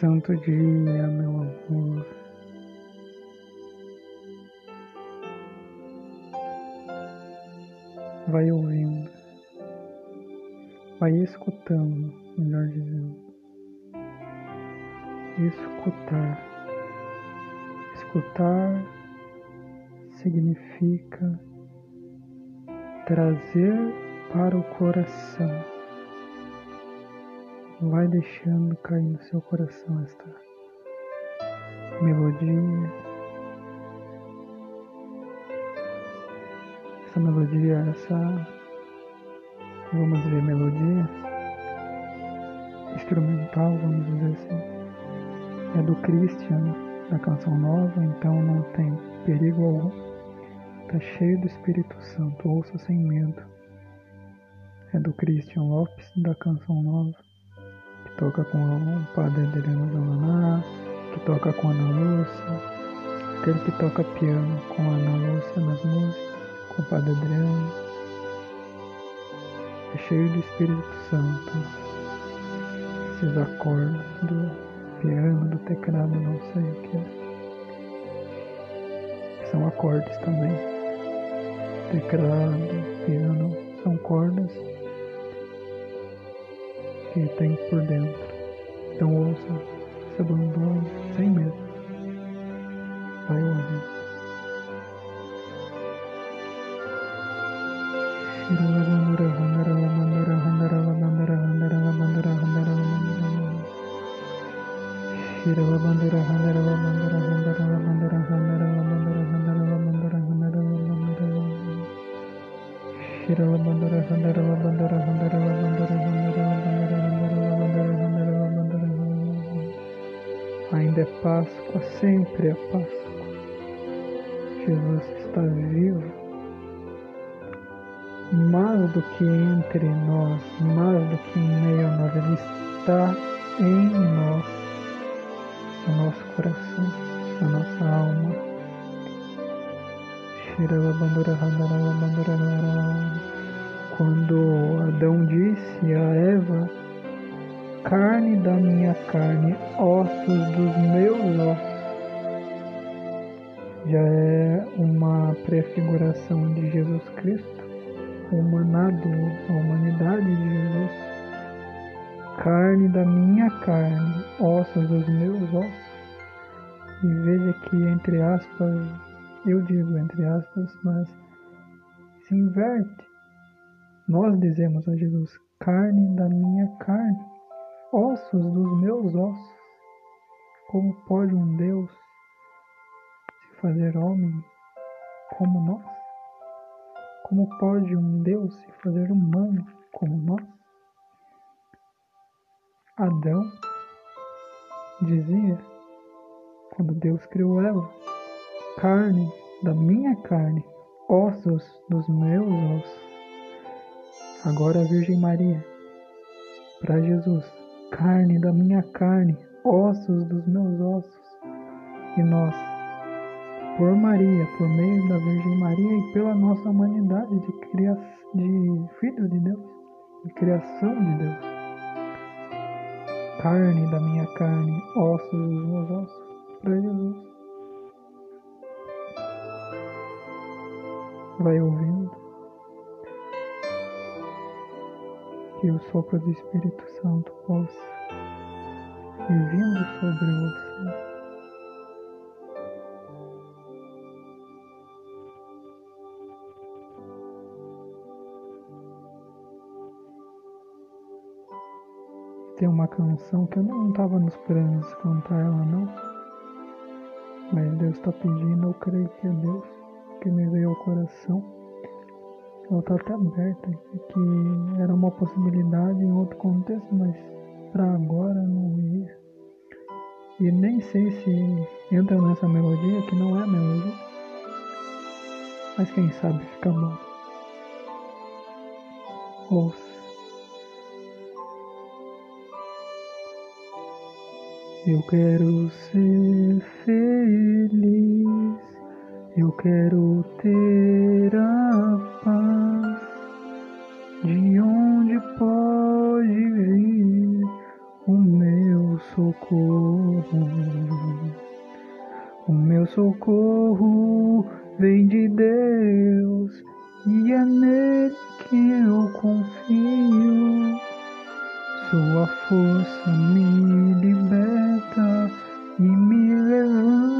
santo dia, meu amor. Vai ouvindo, vai escutando, melhor dizendo. Escutar. Escutar significa trazer para o coração Vai deixando cair no seu coração esta melodia. Essa melodia, essa, vamos dizer, melodia instrumental, vamos dizer assim, é do Christian, da canção nova, então não tem perigo algum. Está cheio do Espírito Santo, ouça sem medo. É do Christian Lopes, da canção nova toca com o padre Adriano Zamaná, que toca com Ana Lúcia, aquele que toca piano com Ana Lúcia nas músicas, com o padre Adriano. É cheio do Espírito Santo. Esses acordes do piano, do teclado, não sei o que é. São acordes também. Teclado, piano, são cordas que tem por dentro. Então ouça, se abandone sem medo. Vai ouvir. Ainda é é uma prefiguração de Jesus Cristo, humanado, a humanidade de Jesus. Carne da minha carne, ossos dos meus ossos. E veja que, entre aspas, eu digo entre aspas, mas se inverte. Nós dizemos a Jesus: carne da minha carne ossos dos meus ossos. Como pode um Deus fazer homem como nós? Como pode um Deus se fazer humano como nós? Adão dizia, quando Deus criou Eva, carne da minha carne, ossos dos meus ossos. Agora a Virgem Maria, para Jesus, carne da minha carne, ossos dos meus ossos. E nós, por Maria, por meio da Virgem Maria e pela nossa humanidade de, cria de filhos de Deus, de criação de Deus. Carne da minha carne, ossos dos meus ossos, para Jesus. Vai ouvindo. que o sopro do Espírito Santo possa vindo sobre você. Tem uma canção que eu não estava nos planos cantar ela não, mas Deus está pedindo, eu creio que é Deus que me veio ao coração ela está até aberta, que era uma possibilidade em outro contexto, mas para agora não ia. E nem sei se entra nessa melodia, que não é melodia, mas quem sabe fica bom. Ouça. Eu quero ser feliz, eu quero ter a paz. De onde pode vir o meu socorro. O meu socorro vem de Deus e é nele que eu confio. Sua força me liberta e me levanta.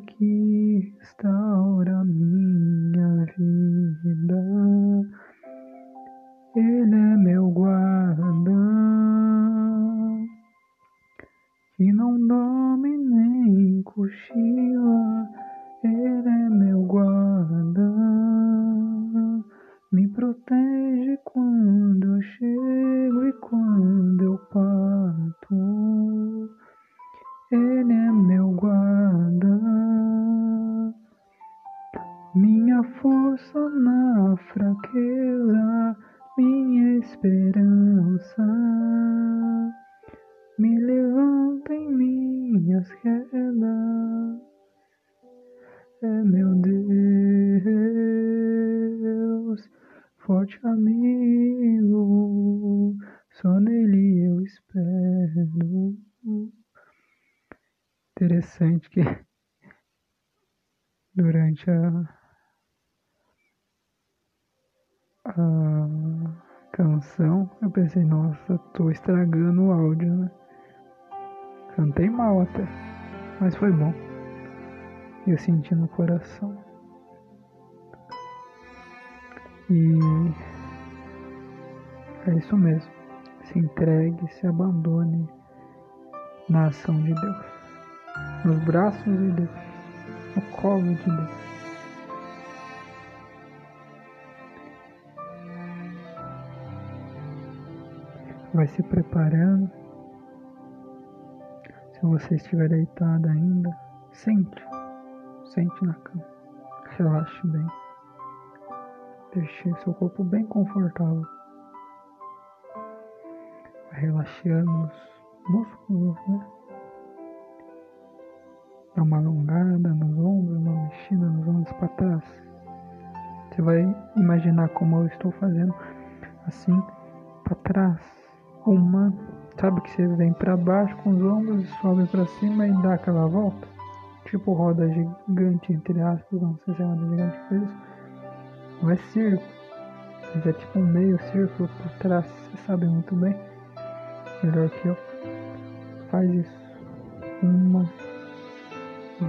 Que restaura minha vida. Ele é meu guarda, que não dorme nem cochila. Tô estragando o áudio, né? Cantei mal até, mas foi bom. Eu senti no coração. E é isso mesmo. Se entregue, se abandone na ação de Deus nos braços de Deus, no colo de Deus. Vai se preparando. Se você estiver deitado ainda, sente, sente na cama, relaxe bem, deixe seu corpo bem confortável. Relaxando os músculos, né? Dá uma alongada nos ombros, uma mexida nos ombros para trás. Você vai imaginar como eu estou fazendo assim para trás. Uma, sabe que você vem para baixo com os ombros e sobe para cima e dá aquela volta? Tipo roda gigante, entre aspas, não sei se é roda gigante que isso. Não é círculo, mas é tipo um meio círculo para trás, você sabe muito bem. Melhor que eu. Faz isso. Uma,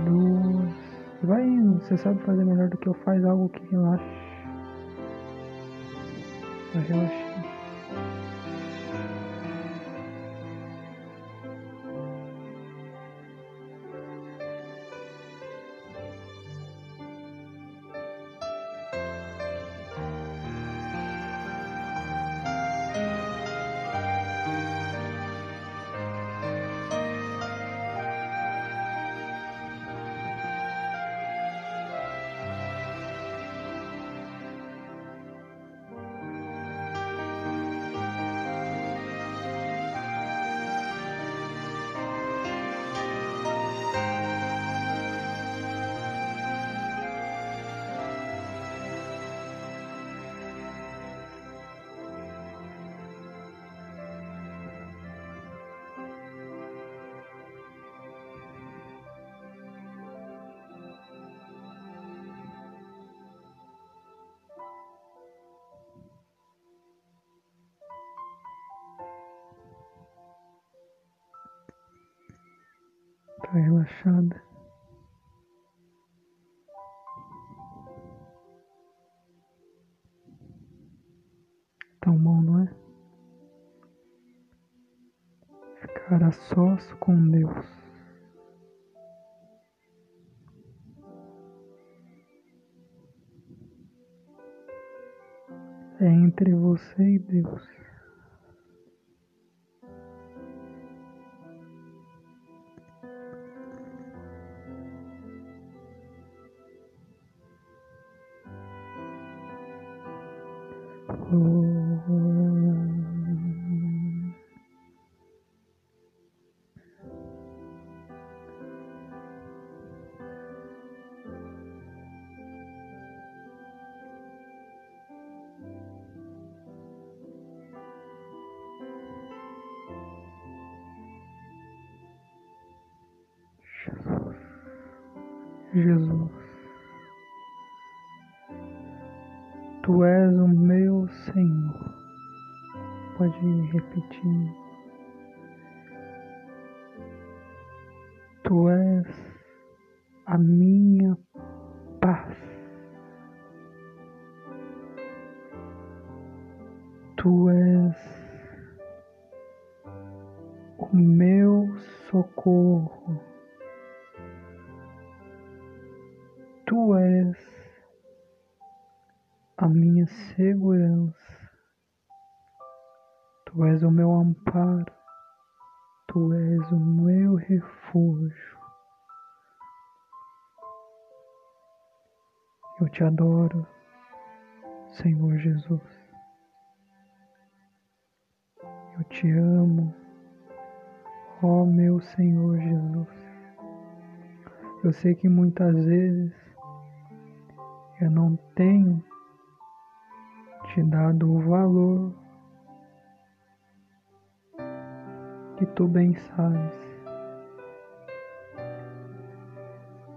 duas. Vai indo, você sabe fazer melhor do que eu, faz algo que relaxe. Vai relaxar. relaxada. Tão bom, não é? Ficar a sós com Deus. É entre você e Deus. Tu és o meu Senhor. Pode ir repetindo. Tu és a minha paz. Tu és o meu socorro. És o meu amparo, Tu és o meu refúgio. Eu te adoro, Senhor Jesus. Eu te amo, ó meu Senhor Jesus. Eu sei que muitas vezes eu não tenho te dado o valor que tu bem sabes.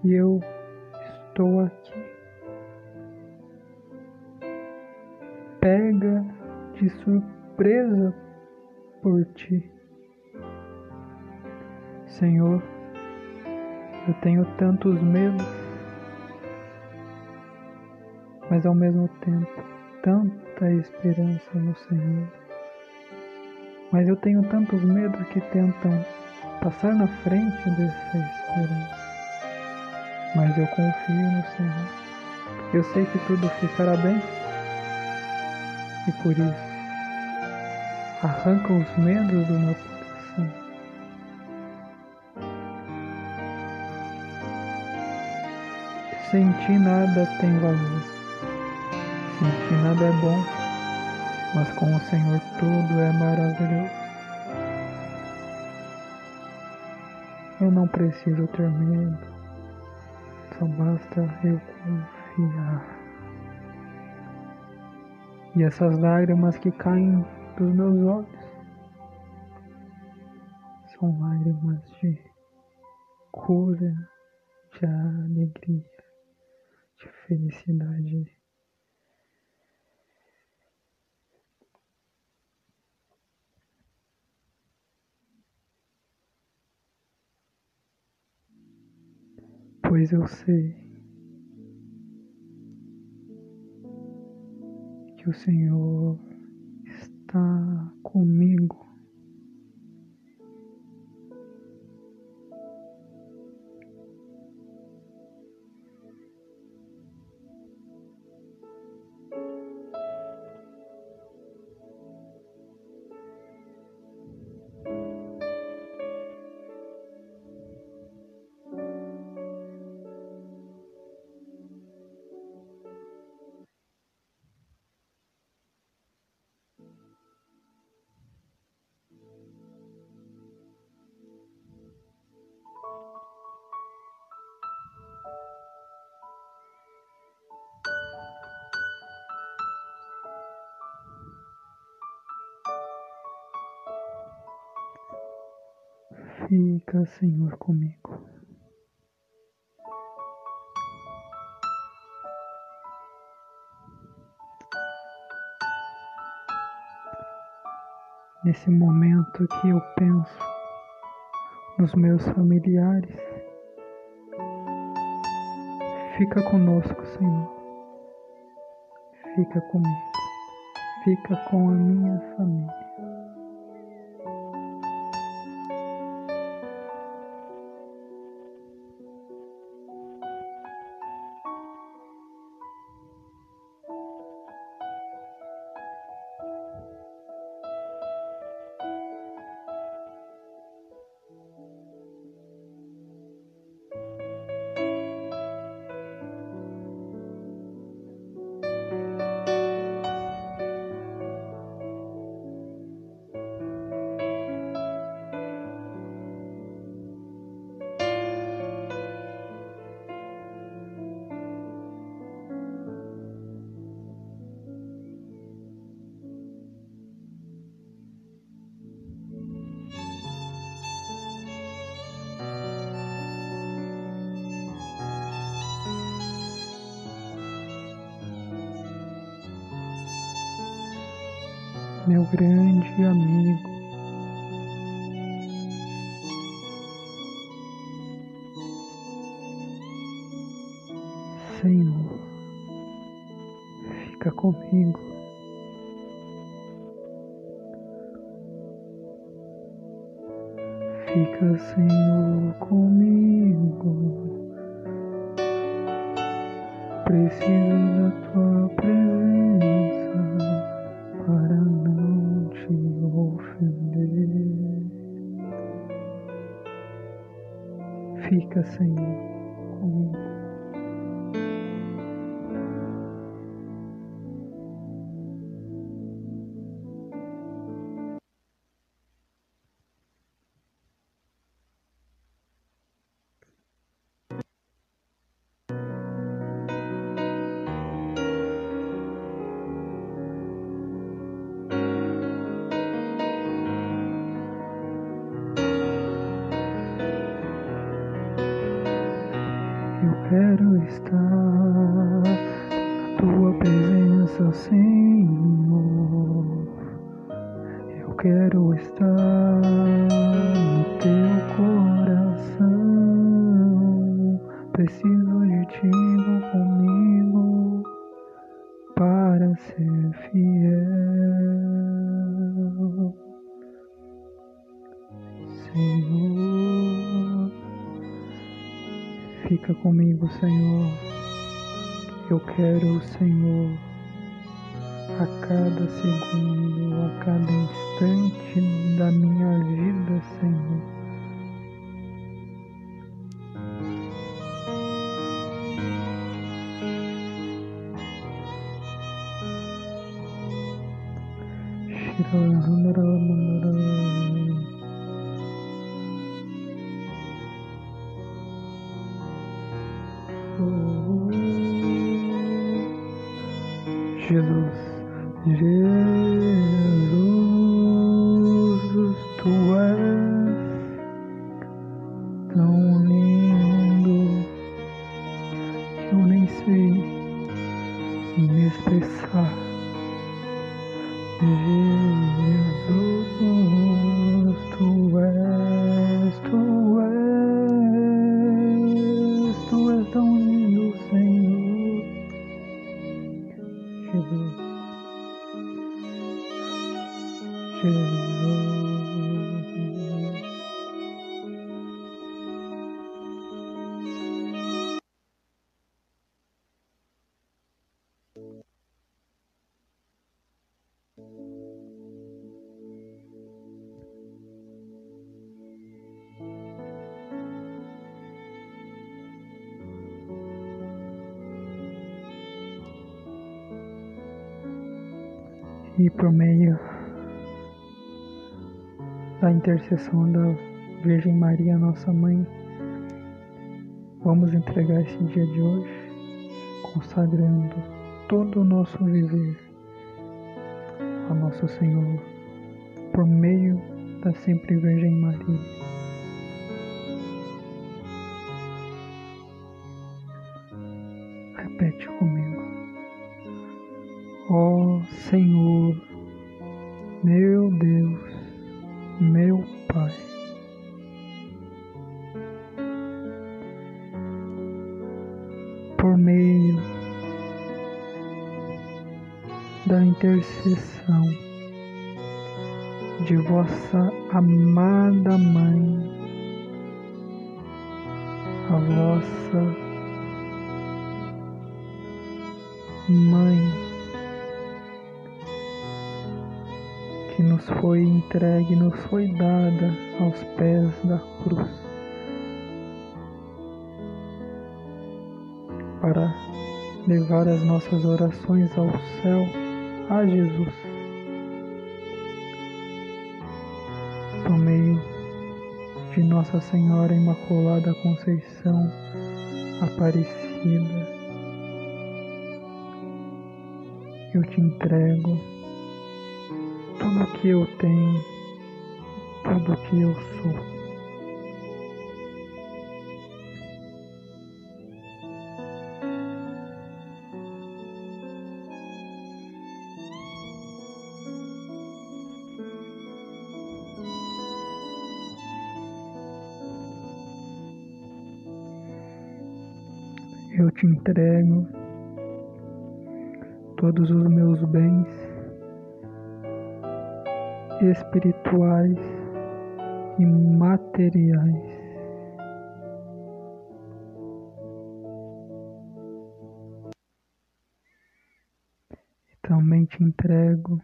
E eu estou aqui. Pega de surpresa por ti. Senhor, eu tenho tantos medos mas ao mesmo tempo tanta esperança no Senhor. Mas eu tenho tantos medos que tentam passar na frente dessa esperança. Mas eu confio no Senhor. Eu sei que tudo ficará bem. E por isso, arranca os medos do meu coração. Sem ti nada tem valor que nada é bom, mas com o Senhor tudo é maravilhoso. Eu não preciso ter medo, só basta eu confiar. E essas lágrimas que caem dos meus olhos são lágrimas de cura, de alegria, de felicidade. Pois eu sei que o Senhor está comigo. Fica, Senhor, comigo. Nesse momento que eu penso nos meus familiares, fica conosco, Senhor. Fica comigo. fica com a minha família. Meu grande amigo. Senhor, fica comigo. Fica, Senhor, quero estar Jesus, Jesus, tu és intercessão da Virgem Maria, nossa mãe, vamos entregar esse dia de hoje consagrando todo o nosso viver a nosso Senhor por meio da sempre Virgem Maria. Repete comigo. Ó Senhor, intercessão de vossa amada Mãe, a vossa Mãe, que nos foi entregue, nos foi dada aos pés da cruz, para levar as nossas orações ao céu, a Jesus, por meio de Nossa Senhora Imaculada Conceição Aparecida. Eu te entrego tudo que eu tenho, tudo que eu sou. Te entrego todos os meus bens espirituais e materiais. E também te entrego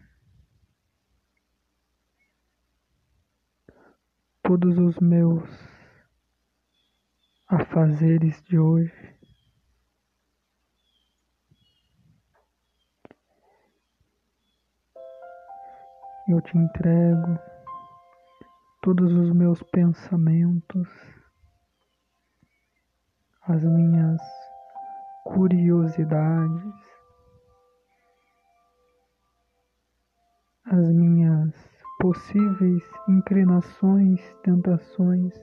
todos os meus afazeres de hoje. Eu te entrego todos os meus pensamentos, as minhas curiosidades, as minhas possíveis inclinações, tentações,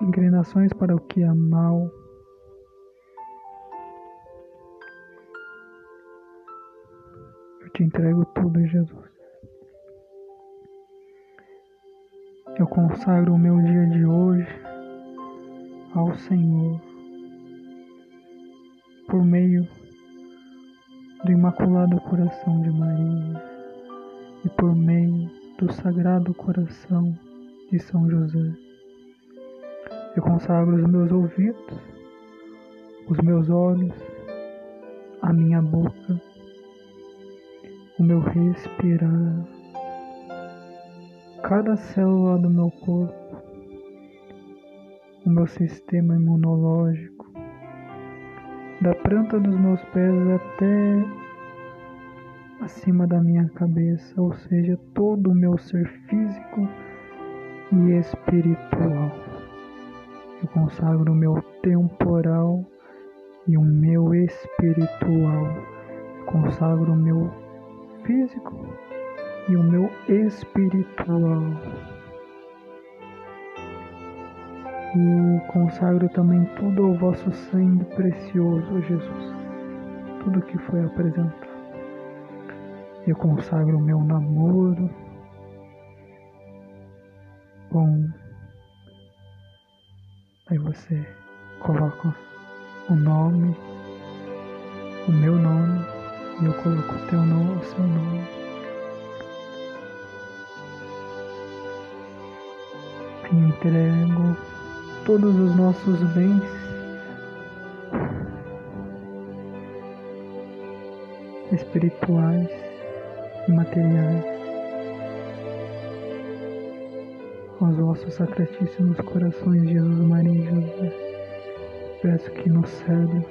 inclinações para o que é mal te entrego tudo, Jesus. Eu consagro o meu dia de hoje ao Senhor por meio do Imaculado Coração de Maria e por meio do Sagrado Coração de São José. Eu consagro os meus ouvidos, os meus olhos, a minha boca o meu respirar, cada célula do meu corpo, o meu sistema imunológico, da planta dos meus pés até acima da minha cabeça, ou seja, todo o meu ser físico e espiritual. Eu consagro o meu temporal e o meu espiritual. Eu consagro o meu físico e o meu espiritual. E consagro também tudo ao vosso sangue precioso, Jesus, tudo que foi apresentado. Eu consagro o meu namoro com. Aí você coloca o nome, o meu nome e eu coloco o teu nome, o seu nome. E entrego todos os nossos bens espirituais e materiais aos vossos sacratíssimos corações, Jesus, Maria e José. Peço que nos cede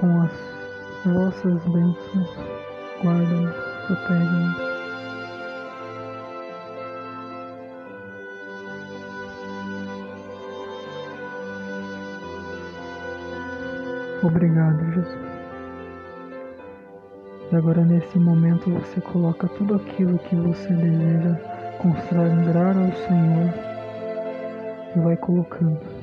com as vossas bênçãos, guarda-nos, protege-nos. Obrigado, Jesus. E agora, nesse momento, você coloca tudo aquilo que você deseja consagrar ao Senhor e vai colocando.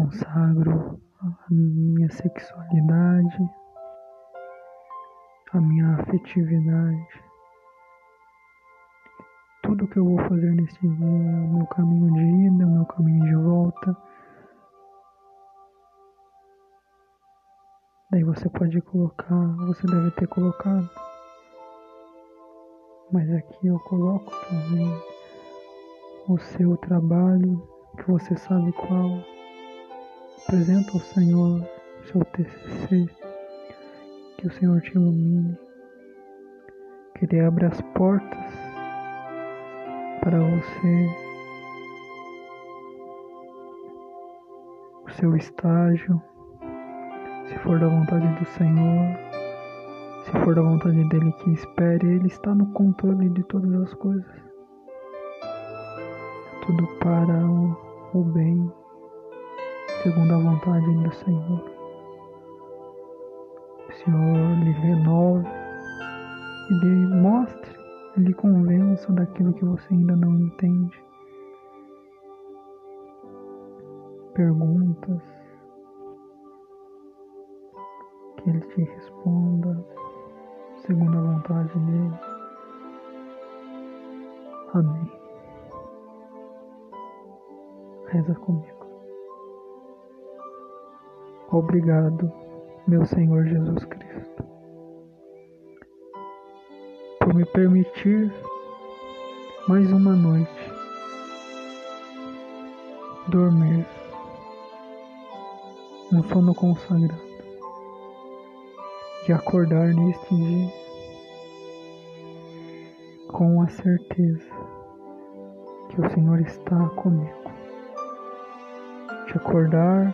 Consagro a minha sexualidade, a minha afetividade tudo que eu vou fazer neste dia, o meu caminho de ida, o meu caminho de volta. Daí você pode colocar, você deve ter colocado. Mas aqui eu coloco também o seu trabalho, que você sabe qual. Apresenta ao Senhor seu TCC, que o Senhor te ilumine, que Ele abra as portas para você o seu estágio, se for da vontade do Senhor, se for da vontade dele que espere, ele está no controle de todas as coisas. Tudo para o, o bem, segundo a vontade do Senhor. O Senhor lhe renove e lhe mostre lhe convença daquilo que você ainda não entende. Perguntas, que ele te responda segundo a vontade dele. Amém. Reza comigo. Obrigado, meu Senhor Jesus Cristo por me permitir mais uma noite dormir um sono consagrado e acordar neste dia com a certeza que o Senhor está comigo. De acordar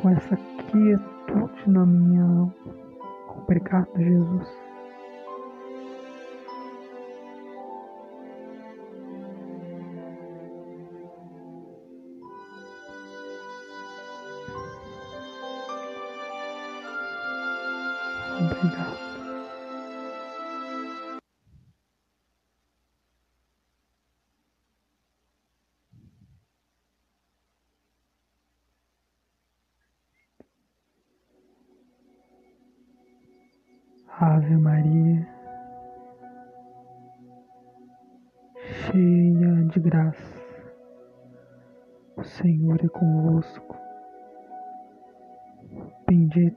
com essa quietude na minha alma. Obrigado, Jesus. Obrigado.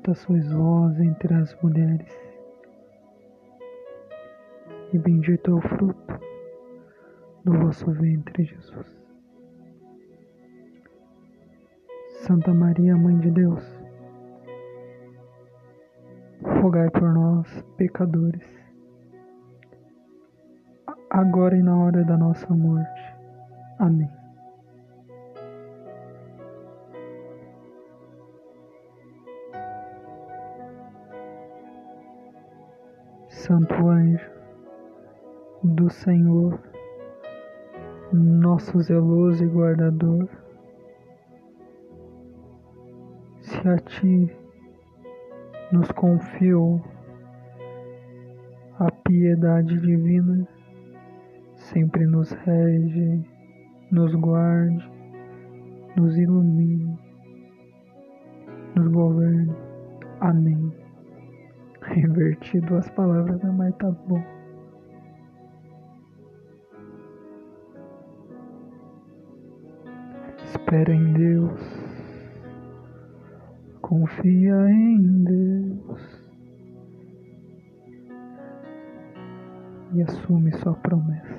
Bendita sois vós entre as mulheres, e bendito é o fruto do vosso ventre, Jesus. Santa Maria, Mãe de Deus, rogai por nós, pecadores, agora e na hora da nossa morte. Amém. Santo anjo do Senhor, nosso zeloso e guardador, se a ti nos confiou a piedade divina, sempre nos rege, nos guarde, nos ilumine, nos governe. Amém invertido as palavras, né? mas tá bom. Espera em Deus, confia em Deus e assume sua promessa,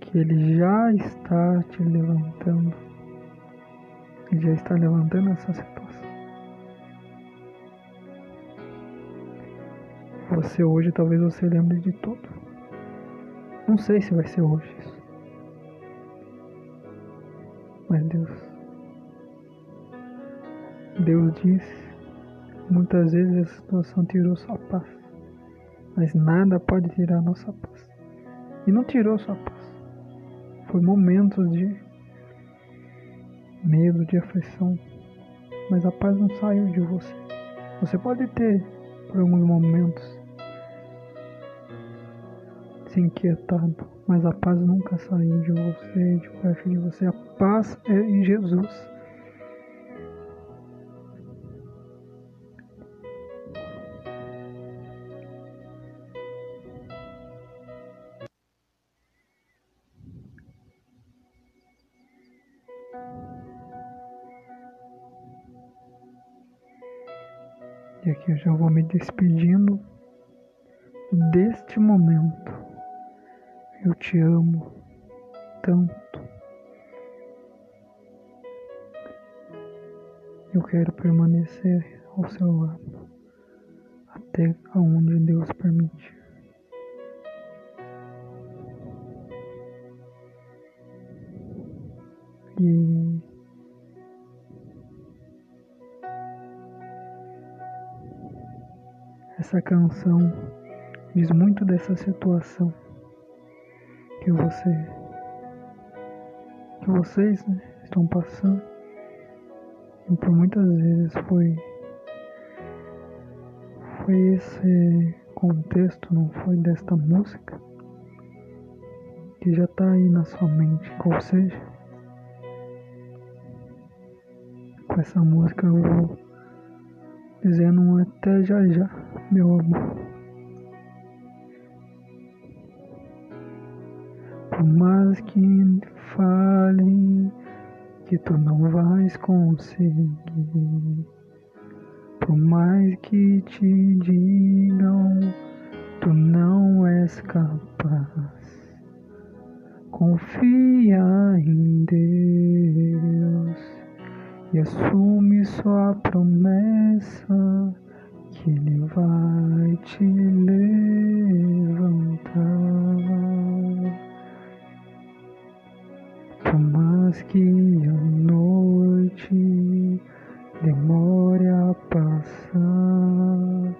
que Ele já está te levantando, Ele já está levantando essa Você hoje, talvez você lembre de tudo. Não sei se vai ser hoje isso. Mas Deus, Deus disse Muitas vezes essa situação tirou sua paz, mas nada pode tirar nossa paz. E não tirou sua paz. Foi momentos de medo, de aflição, mas a paz não saiu de você. Você pode ter, por alguns momentos, se inquietado, mas a paz nunca saiu de você, de perto de você. A paz é em Jesus. E aqui eu já vou me despedindo deste momento. Eu te amo tanto. Eu quero permanecer ao seu lado até aonde Deus permitir. E essa canção diz muito dessa situação que você que vocês né, estão passando e por muitas vezes foi foi esse contexto não foi desta música que já está aí na sua mente qual seja com essa música eu vou dizendo até já já, meu amor. Por mais que falem que tu não vais conseguir, por mais que te digam tu não és capaz, confia em Deus e assume sua promessa que Ele vai te levantar. Mais que a noite demore a passar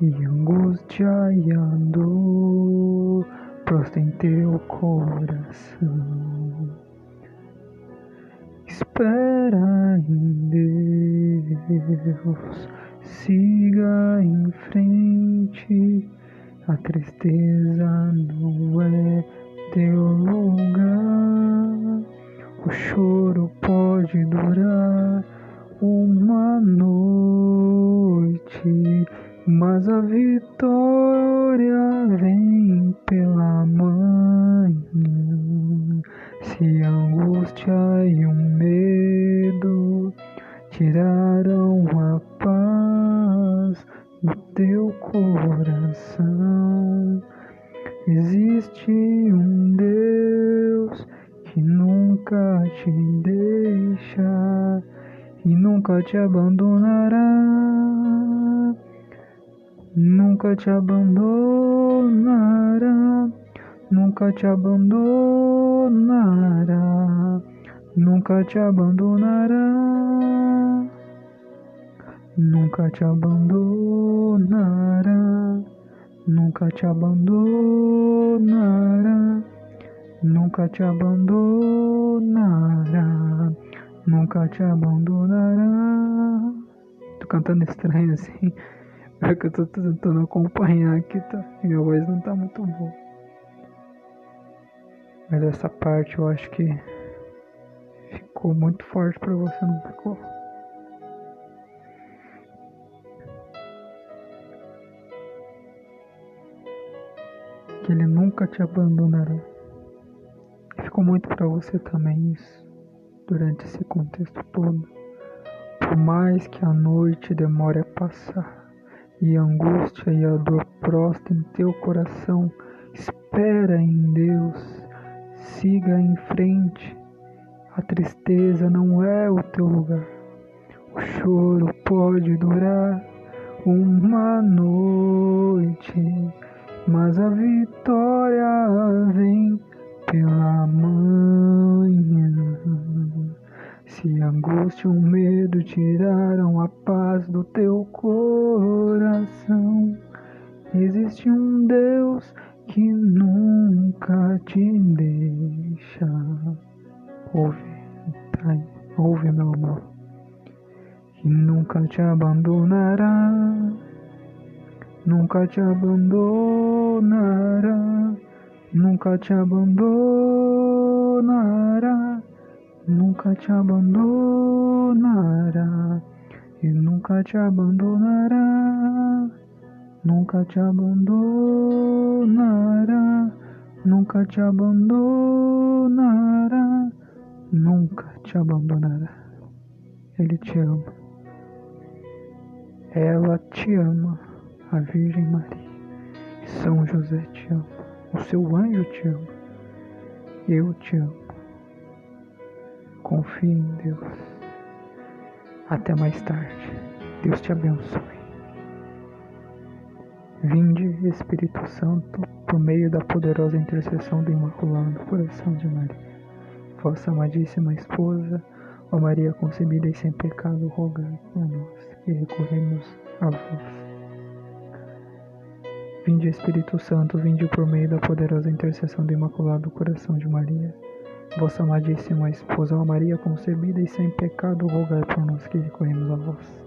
e angústia e a dor prostem teu coração espera em Deus, siga em frente. A tristeza não é teu lugar. O choro pode durar uma noite, mas a vitória vem pela manhã. Se a angústia e o medo tiraram a paz do teu coração, existe um Deus que nunca te deixa e nunca te abandonará, nunca te abandonará. Nunca te abandonará, nunca te abandonará, nunca te abandonará, nunca te abandonará, nunca te abandonará, nunca te abandonará. Tô cantando estranho assim, porque eu tô tentando acompanhar aqui, tá? Minha voz não tá muito boa. Mas essa parte eu acho que ficou muito forte para você, não ficou? Ele nunca te abandonará. Ficou muito para você também isso, durante esse contexto todo. Por mais que a noite demore a passar, e a angústia e a dor prostem teu coração, espera em Deus Siga em frente. A tristeza não é o teu lugar. O choro pode durar uma noite, mas a vitória vem pela manhã. Se angústia e o medo tiraram a paz do teu coração, existe um Deus que nunca te deixa. Ouve, tá? ouve, meu amor, que nunca te abandonará, nunca te abandonará, nunca te abandonará. Nunca te abandonará. E nunca te abandonará, nunca te abandonará, nunca te abandonará, nunca te abandonará. Ele te ama. Ela te ama, a Virgem Maria. São José te ama. O seu anjo te ama. Eu te amo. Confie em Deus. Até mais tarde. Deus te abençoe. Vinde, Espírito Santo, por meio da poderosa intercessão do Imaculado Coração de Maria, vossa amadíssima esposa, ó Maria concebida e sem pecado, rogai por nós que recorremos a vós. Vinde, Espírito Santo, vinde por meio da poderosa intercessão do Imaculado Coração de Maria, Vossa amadíssima esposa, Maria concebida e sem pecado, rogai por nós que recorremos a vós.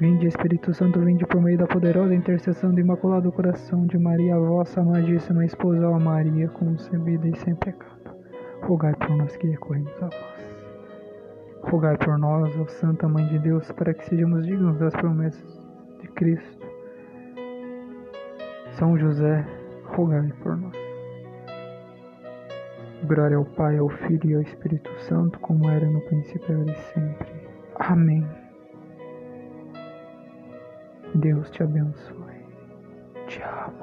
Vinde, Espírito Santo, vinde por meio da poderosa intercessão do Imaculado Coração de Maria, vossa amadíssima esposa, ó Maria, concebida e sem pecado. Rogai por nós que recorremos a vós. Rogai por nós, ó Santa Mãe de Deus, para que sejamos dignos das promessas de Cristo. São José, rogai por nós. Glória ao Pai, ao Filho e ao Espírito Santo, como era no princípio, agora e sempre. Amém. Deus te abençoe. Te amo.